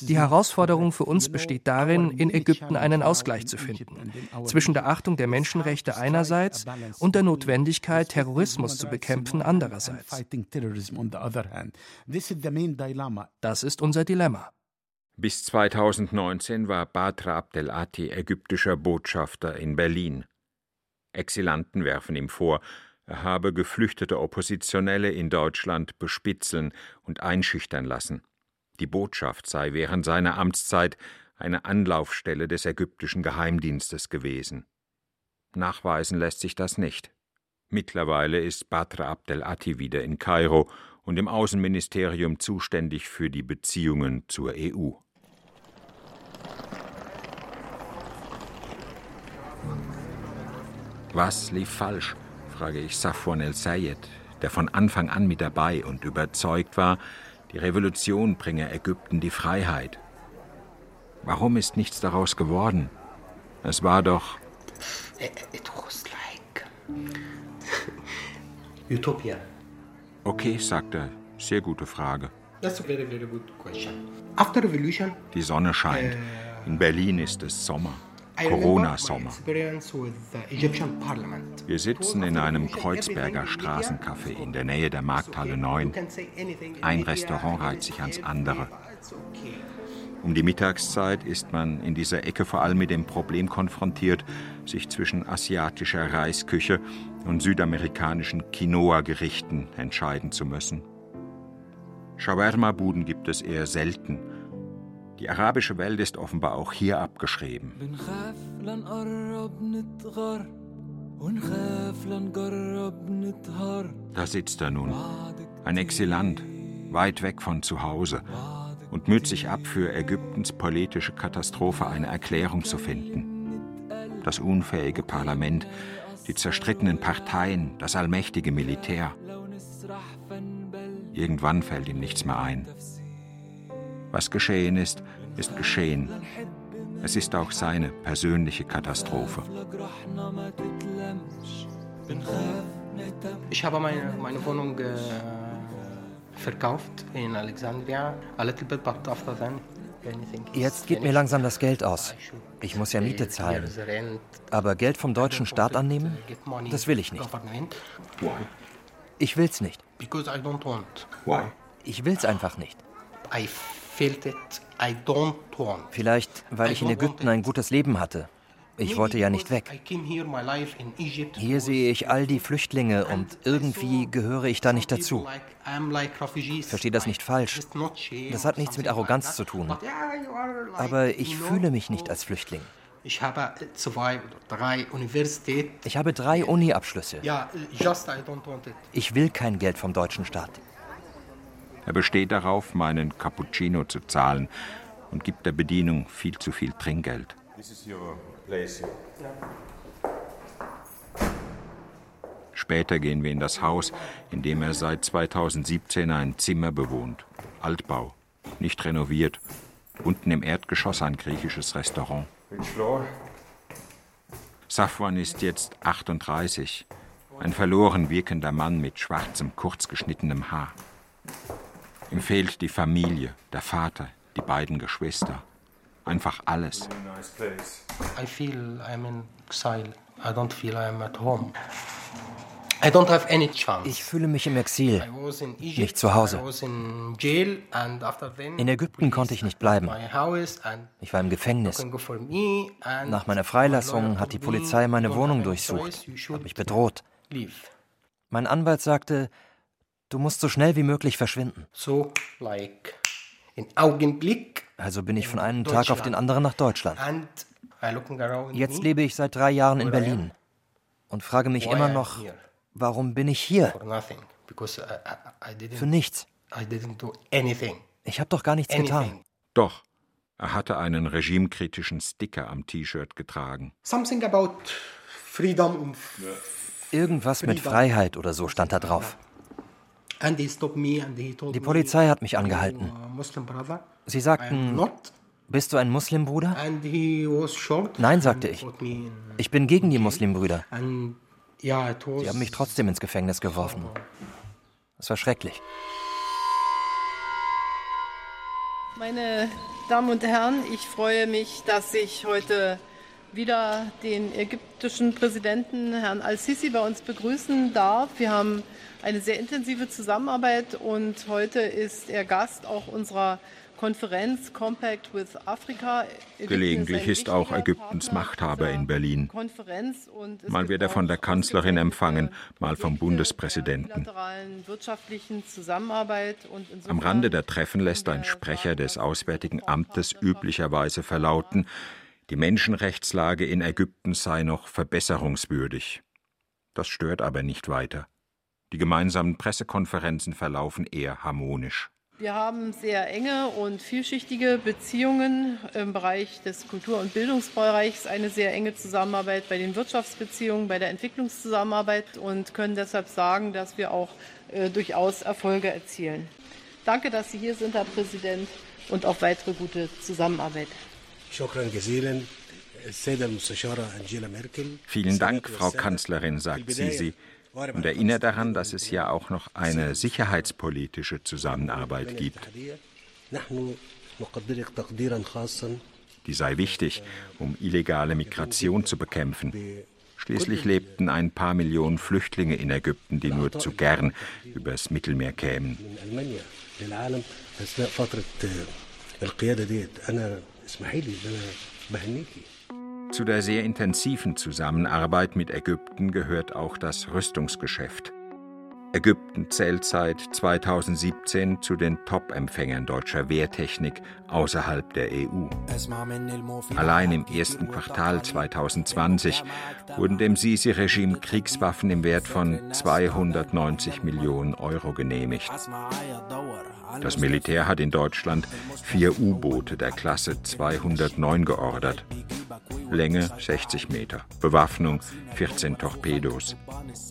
Die Herausforderung für uns besteht darin, in Ägypten einen Ausgleich zu finden zwischen der Achtung der Menschenrechte einerseits und der Notwendigkeit, Terrorismus zu bekämpfen andererseits. Das ist unser Dilemma.
Bis 2019 war Batra Abdelati ägyptischer Botschafter in Berlin. Exilanten werfen ihm vor, er habe geflüchtete Oppositionelle in Deutschland bespitzeln und einschüchtern lassen. Die Botschaft sei während seiner Amtszeit eine Anlaufstelle des ägyptischen Geheimdienstes gewesen. Nachweisen lässt sich das nicht. Mittlerweile ist Batra Abdelati wieder in Kairo und im Außenministerium zuständig für die Beziehungen zur EU. Was lief falsch? frage ich Safwan el-Sayed, der von Anfang an mit dabei und überzeugt war, die Revolution bringe Ägypten die Freiheit. Warum ist nichts daraus geworden? Es war doch.
It was like Utopia.
Okay, sagt er. Sehr gute Frage.
That's a very, very good question. After revolution,
Die Sonne scheint. In Berlin ist es Sommer. Corona-Sommer. Wir sitzen in einem Kreuzberger Straßencafé in der Nähe der Markthalle 9. Ein Restaurant reiht sich ans andere. Um die Mittagszeit ist man in dieser Ecke vor allem mit dem Problem konfrontiert, sich zwischen asiatischer Reisküche und südamerikanischen Quinoa-Gerichten entscheiden zu müssen. Shawarma-Buden gibt es eher selten. Die arabische Welt ist offenbar auch hier abgeschrieben. Da sitzt er nun, ein Exilant, weit weg von zu Hause und müht sich ab, für Ägyptens politische Katastrophe eine Erklärung zu finden. Das unfähige Parlament, die zerstrittenen Parteien, das allmächtige Militär. Irgendwann fällt ihm nichts mehr ein. Was geschehen ist, ist geschehen. Es ist auch seine persönliche Katastrophe.
Ich habe meine, meine Wohnung äh, verkauft in Alexandria. A little bit, but after then
Jetzt geht mir langsam das Geld aus. Ich muss ja Miete zahlen. Aber Geld vom deutschen Staat annehmen, das will ich nicht. Ich will's nicht. Ich will's einfach nicht. Vielleicht, weil ich in Ägypten ein gutes Leben hatte. Ich wollte ja nicht weg. Hier sehe ich all die Flüchtlinge und irgendwie gehöre ich da nicht dazu. Verstehe das nicht falsch. Das hat nichts mit Arroganz zu tun. Aber ich fühle mich nicht als Flüchtling.
Ich habe zwei oder drei Universitäten.
Ich habe drei Uni-Abschlüsse. Ich will kein Geld vom deutschen Staat.
Er besteht darauf, meinen Cappuccino zu zahlen und gibt der Bedienung viel zu viel Trinkgeld. Später gehen wir in das Haus, in dem er seit 2017 ein Zimmer bewohnt. Altbau, nicht renoviert. Unten im Erdgeschoss ein griechisches Restaurant. Safwan ist jetzt 38, ein verloren wirkender Mann mit schwarzem, kurz geschnittenem Haar. Ihm fehlt die Familie, der Vater, die beiden Geschwister. Einfach alles.
I feel I'm in exile. I don't feel I'm at home. I don't have any chance.
Ich fühle mich im Exil, nicht zu Hause. In Ägypten konnte ich nicht bleiben. Ich war im Gefängnis. Nach meiner Freilassung hat die Polizei meine Wohnung durchsucht, hat mich bedroht. Mein Anwalt sagte, du musst so schnell wie möglich verschwinden.
So, like, in Augenblick.
Also bin ich von einem Tag auf den anderen nach Deutschland. Jetzt lebe ich seit drei Jahren in Berlin und frage mich immer noch, warum bin ich hier? Für nichts. Ich habe doch gar nichts getan.
Doch. Er hatte einen regimekritischen Sticker am T-Shirt getragen.
Something about freedom
Irgendwas mit Freiheit oder so stand da drauf. Die Polizei hat mich angehalten. Sie sagten, bist du ein Muslimbruder? Nein, sagte ich. Ich bin gegen die Muslimbrüder. Sie haben mich trotzdem ins Gefängnis geworfen. Es war schrecklich.
Meine Damen und Herren, ich freue mich, dass ich heute wieder den ägyptischen Präsidenten Herrn al-Sisi bei uns begrüßen darf. Wir haben eine sehr intensive Zusammenarbeit und heute ist er Gast auch unserer Konferenz Compact with Africa.
Gelegentlich ist auch Ägyptens Machthaber in Berlin. Mal wird er von der Kanzlerin empfangen, mal vom Bundespräsidenten. Am Rande der Treffen lässt ein Sprecher des Auswärtigen Amtes üblicherweise verlauten, die Menschenrechtslage in Ägypten sei noch verbesserungswürdig. Das stört aber nicht weiter. Die gemeinsamen Pressekonferenzen verlaufen eher harmonisch.
Wir haben sehr enge und vielschichtige Beziehungen im Bereich des Kultur- und Bildungsbereichs, eine sehr enge Zusammenarbeit bei den Wirtschaftsbeziehungen, bei der Entwicklungszusammenarbeit und können deshalb sagen, dass wir auch äh, durchaus Erfolge erzielen. Danke, dass Sie hier sind, Herr Präsident, und auf weitere gute Zusammenarbeit.
Vielen Dank, Frau Kanzlerin, sagt Sisi und erinnert daran, dass es ja auch noch eine sicherheitspolitische Zusammenarbeit gibt. Die sei wichtig, um illegale Migration zu bekämpfen. Schließlich lebten ein paar Millionen Flüchtlinge in Ägypten, die nur zu gern übers Mittelmeer kämen. Zu der sehr intensiven Zusammenarbeit mit Ägypten gehört auch das Rüstungsgeschäft. Ägypten zählt seit 2017 zu den Top-Empfängern deutscher Wehrtechnik außerhalb der EU. Allein im ersten Quartal 2020 wurden dem Sisi-Regime Kriegswaffen im Wert von 290 Millionen Euro genehmigt. Das Militär hat in Deutschland vier U-Boote der Klasse 209 geordert. Länge 60 Meter, Bewaffnung 14 Torpedos,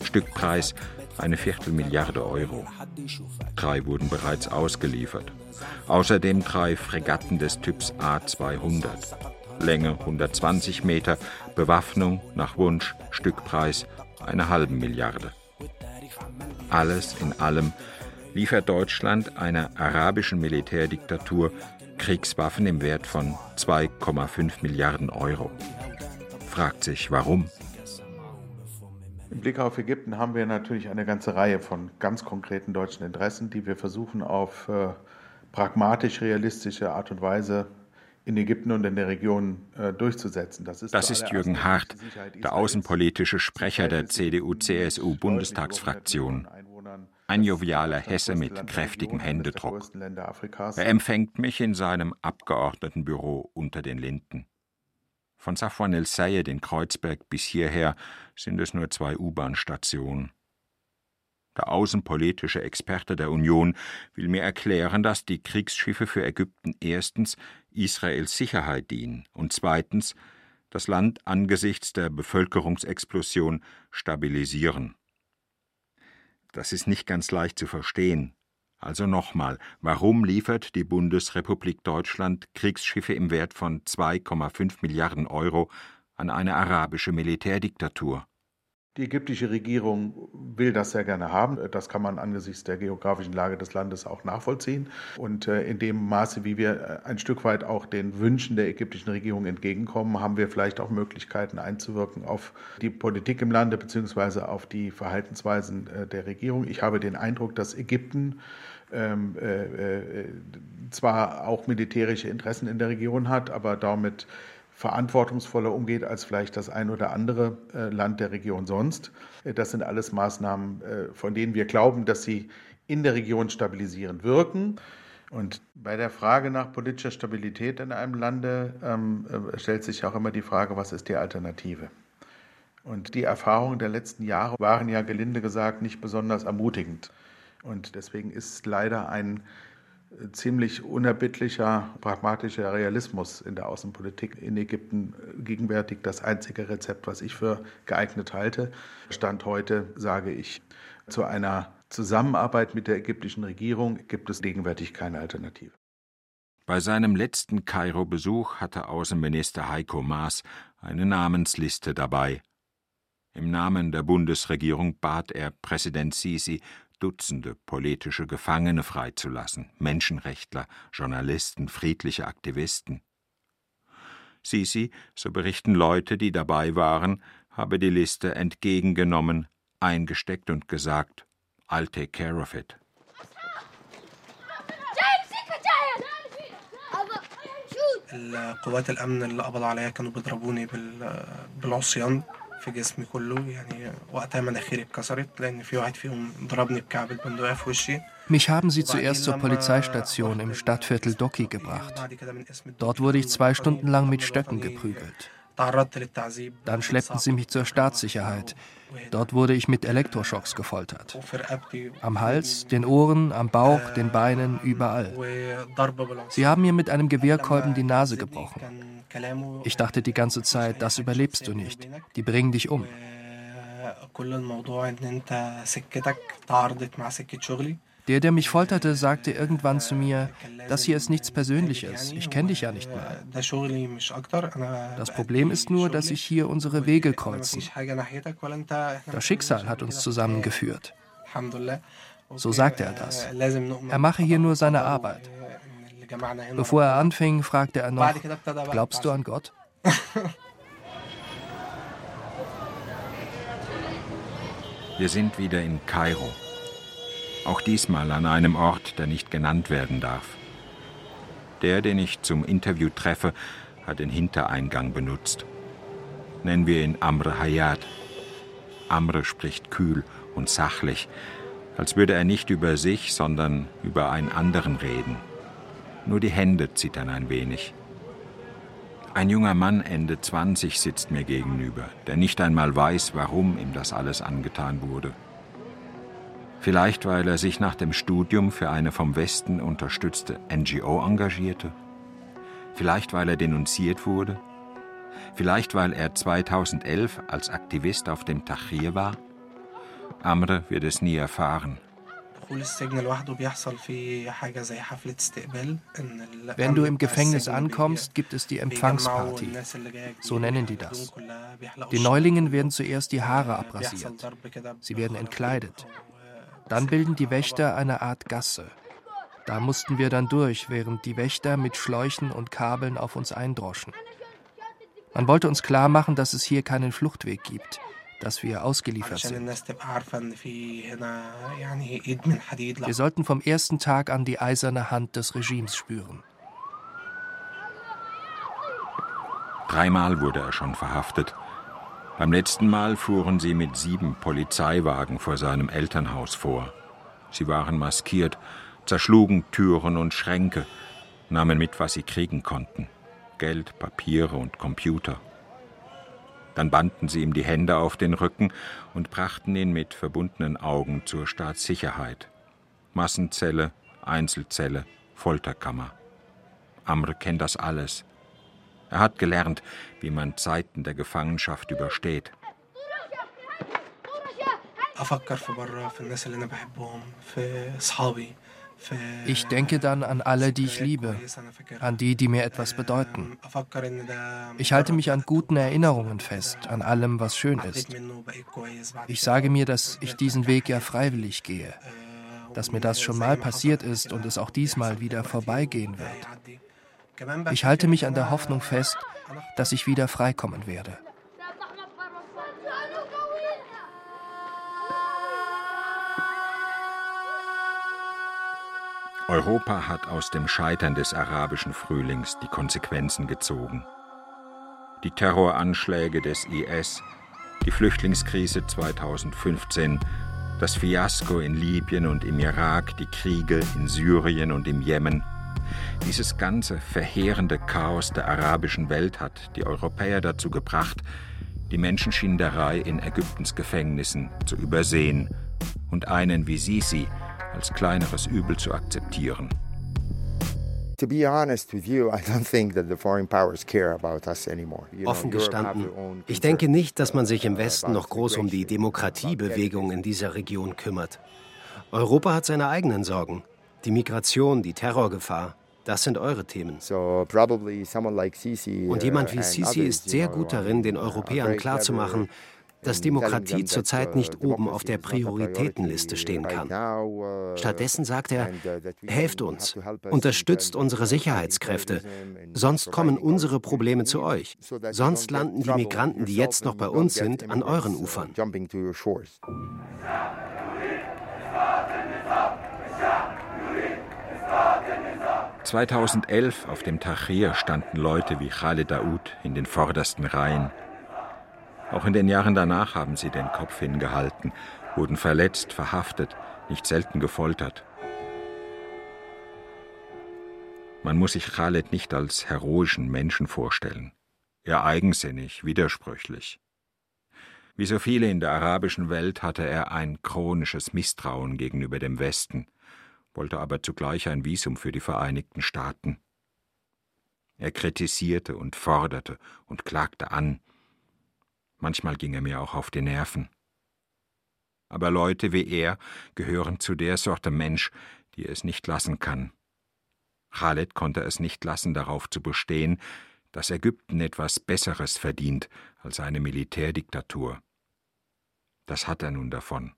Stückpreis eine Viertelmilliarde Euro. Drei wurden bereits ausgeliefert. Außerdem drei Fregatten des Typs A200. Länge 120 Meter, Bewaffnung nach Wunsch, Stückpreis eine halbe Milliarde. Alles in allem liefert Deutschland einer arabischen Militärdiktatur Kriegswaffen im Wert von 2,5 Milliarden Euro. Fragt sich, warum?
Im Blick auf Ägypten haben wir natürlich eine ganze Reihe von ganz konkreten deutschen Interessen, die wir versuchen auf äh, pragmatisch realistische Art und Weise in Ägypten und in der Region äh, durchzusetzen.
Das ist, das ist Jürgen Hart, der außenpolitische Sprecher der CDU-CSU-Bundestagsfraktion. Ein jovialer Hesse mit kräftigem Händedruck. Er empfängt mich in seinem Abgeordnetenbüro unter den Linden. Von Safwan el Sayed in Kreuzberg bis hierher sind es nur zwei U-Bahn-Stationen. Der außenpolitische Experte der Union will mir erklären, dass die Kriegsschiffe für Ägypten erstens Israels Sicherheit dienen und zweitens das Land angesichts der Bevölkerungsexplosion stabilisieren. Das ist nicht ganz leicht zu verstehen. Also nochmal, warum liefert die Bundesrepublik Deutschland Kriegsschiffe im Wert von 2,5 Milliarden Euro an eine arabische Militärdiktatur?
Die ägyptische Regierung will das sehr gerne haben. Das kann man angesichts der geografischen Lage des Landes auch nachvollziehen. Und äh, in dem Maße, wie wir äh, ein Stück weit auch den Wünschen der ägyptischen Regierung entgegenkommen, haben wir vielleicht auch Möglichkeiten einzuwirken auf die Politik im Lande beziehungsweise auf die Verhaltensweisen äh, der Regierung. Ich habe den Eindruck, dass Ägypten ähm, äh, zwar auch militärische Interessen in der Region hat, aber damit verantwortungsvoller umgeht als vielleicht das ein oder andere äh, Land der Region sonst. Äh, das sind alles Maßnahmen, äh, von denen wir glauben, dass sie in der Region stabilisierend wirken. Und bei der Frage nach politischer Stabilität in einem Lande ähm, stellt sich auch immer die Frage, was ist die Alternative? Und die Erfahrungen der letzten Jahre waren ja gelinde gesagt nicht besonders ermutigend. Und deswegen ist leider ein ziemlich unerbittlicher, pragmatischer Realismus in der Außenpolitik in Ägypten gegenwärtig das einzige Rezept, was ich für geeignet halte. Stand heute sage ich, zu einer Zusammenarbeit mit der ägyptischen Regierung gibt es gegenwärtig keine Alternative.
Bei seinem letzten Kairo-Besuch hatte Außenminister Heiko Maas eine Namensliste dabei. Im Namen der Bundesregierung bat er Präsident Sisi, Dutzende politische Gefangene freizulassen, Menschenrechtler, Journalisten, friedliche Aktivisten. Sisi, so berichten Leute, die dabei waren, habe die Liste entgegengenommen, eingesteckt und gesagt, I'll take care of it. القوات الامن اللي قبضوا عليا كانوا بيضربوني بالعصيان في جسمي كله يعني وقتها مناخيري اتكسرت لان في واحد فيهم ضربني بكعب البندقية في وشي
Mich haben sie zuerst zur Polizeistation im Stadtviertel Doki gebracht. Dort wurde ich zwei Stunden lang mit Stöcken geprügelt. Dann schleppten sie mich zur Staatssicherheit. Dort wurde ich mit Elektroschocks gefoltert. Am Hals, den Ohren, am Bauch, den Beinen, überall. Sie haben mir mit einem Gewehrkolben die Nase gebrochen. Ich dachte die ganze Zeit, das überlebst du nicht. Die bringen dich um. Der, der mich folterte, sagte irgendwann zu mir, das hier ist nichts Persönliches, ich kenne dich ja nicht mehr. Das Problem ist nur, dass sich hier unsere Wege kreuzen. Das Schicksal hat uns zusammengeführt. So sagte er das. Er mache hier nur seine Arbeit. Bevor er anfing, fragte er noch, glaubst du an Gott?
Wir sind wieder in Kairo. Auch diesmal an einem Ort, der nicht genannt werden darf. Der, den ich zum Interview treffe, hat den Hintereingang benutzt. Nennen wir ihn Amr Hayat. Amr spricht kühl und sachlich, als würde er nicht über sich, sondern über einen anderen reden. Nur die Hände zittern ein wenig. Ein junger Mann Ende 20 sitzt mir gegenüber, der nicht einmal weiß, warum ihm das alles angetan wurde. Vielleicht weil er sich nach dem Studium für eine vom Westen unterstützte NGO engagierte? Vielleicht weil er denunziert wurde? Vielleicht weil er 2011 als Aktivist auf dem Tahrir war? Amre wird es nie erfahren.
Wenn du im Gefängnis ankommst, gibt es die Empfangsparty. So nennen die das. Den Neulingen werden zuerst die Haare abrasiert. Sie werden entkleidet. Dann bilden die Wächter eine Art Gasse. Da mussten wir dann durch, während die Wächter mit Schläuchen und Kabeln auf uns eindroschen. Man wollte uns klar machen, dass es hier keinen Fluchtweg gibt, dass wir ausgeliefert sind. Wir sollten vom ersten Tag an die eiserne Hand des Regimes spüren.
Dreimal wurde er schon verhaftet. Beim letzten Mal fuhren sie mit sieben Polizeiwagen vor seinem Elternhaus vor. Sie waren maskiert, zerschlugen Türen und Schränke, nahmen mit, was sie kriegen konnten. Geld, Papiere und Computer. Dann banden sie ihm die Hände auf den Rücken und brachten ihn mit verbundenen Augen zur Staatssicherheit. Massenzelle, Einzelzelle, Folterkammer. Amr kennt das alles. Er hat gelernt, wie man Zeiten der Gefangenschaft übersteht.
Ich denke dann an alle, die ich liebe, an die, die mir etwas bedeuten. Ich halte mich an guten Erinnerungen fest, an allem, was schön ist. Ich sage mir, dass ich diesen Weg ja freiwillig gehe, dass mir das schon mal passiert ist und es auch diesmal wieder vorbeigehen wird. Ich halte mich an der Hoffnung fest, dass ich wieder freikommen werde.
Europa hat aus dem Scheitern des arabischen Frühlings die Konsequenzen gezogen. Die Terroranschläge des IS, die Flüchtlingskrise 2015, das Fiasko in Libyen und im Irak, die Kriege in Syrien und im Jemen – dieses ganze verheerende Chaos der arabischen Welt hat die Europäer dazu gebracht, die Menschenschinderei in Ägyptens Gefängnissen zu übersehen und einen wie Sisi als kleineres Übel zu akzeptieren.
Offen gestanden, ich denke nicht, dass man sich im Westen noch groß um die Demokratiebewegung in dieser Region kümmert. Europa hat seine eigenen Sorgen. Die Migration, die Terrorgefahr, das sind eure Themen. Und jemand wie uh, Sisi ist sehr gut darin, den Europäern klarzumachen, dass Demokratie zurzeit uh, nicht oben auf der Prioritätenliste stehen kann. Uh, Stattdessen sagt er, helft uns, unterstützt unsere Sicherheitskräfte, sonst kommen unsere Probleme zu euch. Sonst landen die Migranten, die jetzt noch bei uns sind, an euren Ufern.
2011 auf dem Tahrir standen Leute wie Khaled Daoud in den vordersten Reihen. Auch in den Jahren danach haben sie den Kopf hingehalten, wurden verletzt, verhaftet, nicht selten gefoltert. Man muss sich Khaled nicht als heroischen Menschen vorstellen. eher eigensinnig, widersprüchlich. Wie so viele in der arabischen Welt hatte er ein chronisches Misstrauen gegenüber dem Westen, wollte aber zugleich ein Visum für die Vereinigten Staaten. Er kritisierte und forderte und klagte an. Manchmal ging er mir auch auf die Nerven. Aber Leute wie er gehören zu der Sorte Mensch, die es nicht lassen kann. Khaled konnte es nicht lassen, darauf zu bestehen, dass Ägypten etwas Besseres verdient als eine Militärdiktatur. Das hat er nun davon.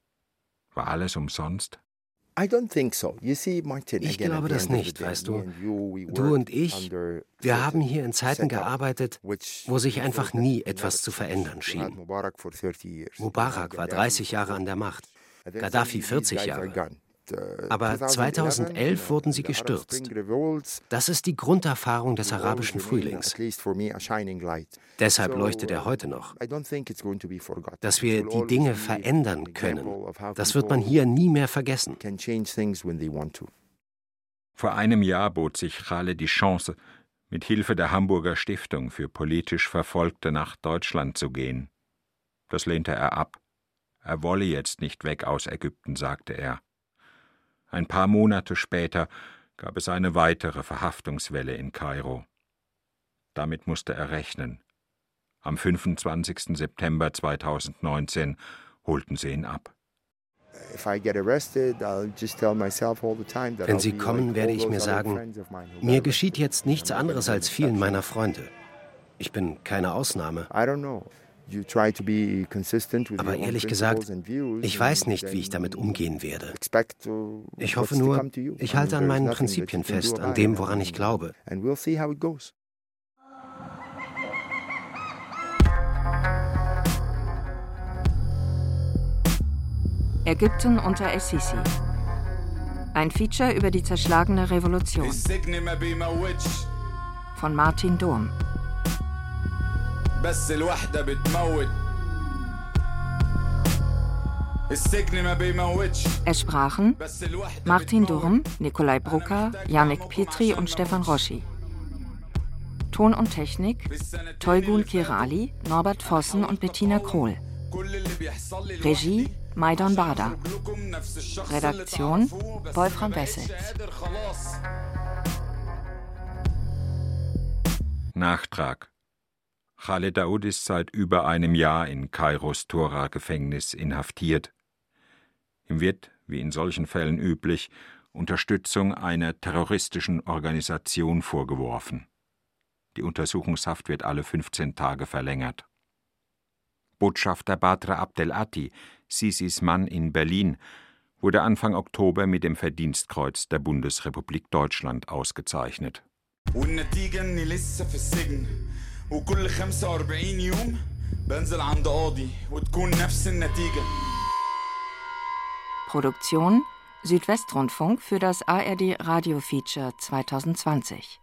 War alles umsonst?
Ich glaube das nicht, weißt du. Du und ich, wir haben hier in Zeiten gearbeitet, wo sich einfach nie etwas zu verändern schien. Mubarak war 30 Jahre an der Macht, Gaddafi 40 Jahre. Uh, Aber 2011 wurden sie gestürzt. Das ist die Grunderfahrung des arabischen Frühlings. Deshalb leuchtet er heute noch. Dass wir die Dinge verändern können, das wird man hier nie mehr vergessen.
Vor einem Jahr bot sich Chale die Chance, mit Hilfe der Hamburger Stiftung für politisch Verfolgte nach Deutschland zu gehen. Das lehnte er ab. Er wolle jetzt nicht weg aus Ägypten, sagte er. Ein paar Monate später gab es eine weitere Verhaftungswelle in Kairo. Damit musste er rechnen. Am 25. September 2019 holten sie ihn ab.
Wenn sie kommen, werde ich mir sagen, mir geschieht jetzt nichts anderes als vielen meiner Freunde. Ich bin keine Ausnahme. Aber ehrlich gesagt, ich weiß nicht, wie ich damit umgehen werde. Ich hoffe nur, ich halte an meinen Prinzipien fest, an dem, woran ich glaube.
Ägypten unter El-Sisi. Ein Feature über die zerschlagene Revolution. Von Martin Durm. بس الوحدة بتموت Es sprachen Martin Durm, Nikolai Brucker, Janik Petri und Stefan Roschi. Ton und Technik Teugun Kirali, Norbert Vossen und Bettina Krohl. Regie Maidon Bada. Redaktion Wolfram Wessels.
Nachtrag Khaled Daoud ist seit über einem Jahr in Kairos Tora-Gefängnis inhaftiert. Ihm wird, wie in solchen Fällen üblich, Unterstützung einer terroristischen Organisation vorgeworfen. Die Untersuchungshaft wird alle 15 Tage verlängert. Botschafter Badr Abdel Atti, Sisis Mann in Berlin, wurde Anfang Oktober mit dem Verdienstkreuz der Bundesrepublik Deutschland ausgezeichnet.
وكل 45 يوم بنزل عند قاضي وتكون نفس النتيجة Produktion Südwestrundfunk für das ARD Radio Feature 2020.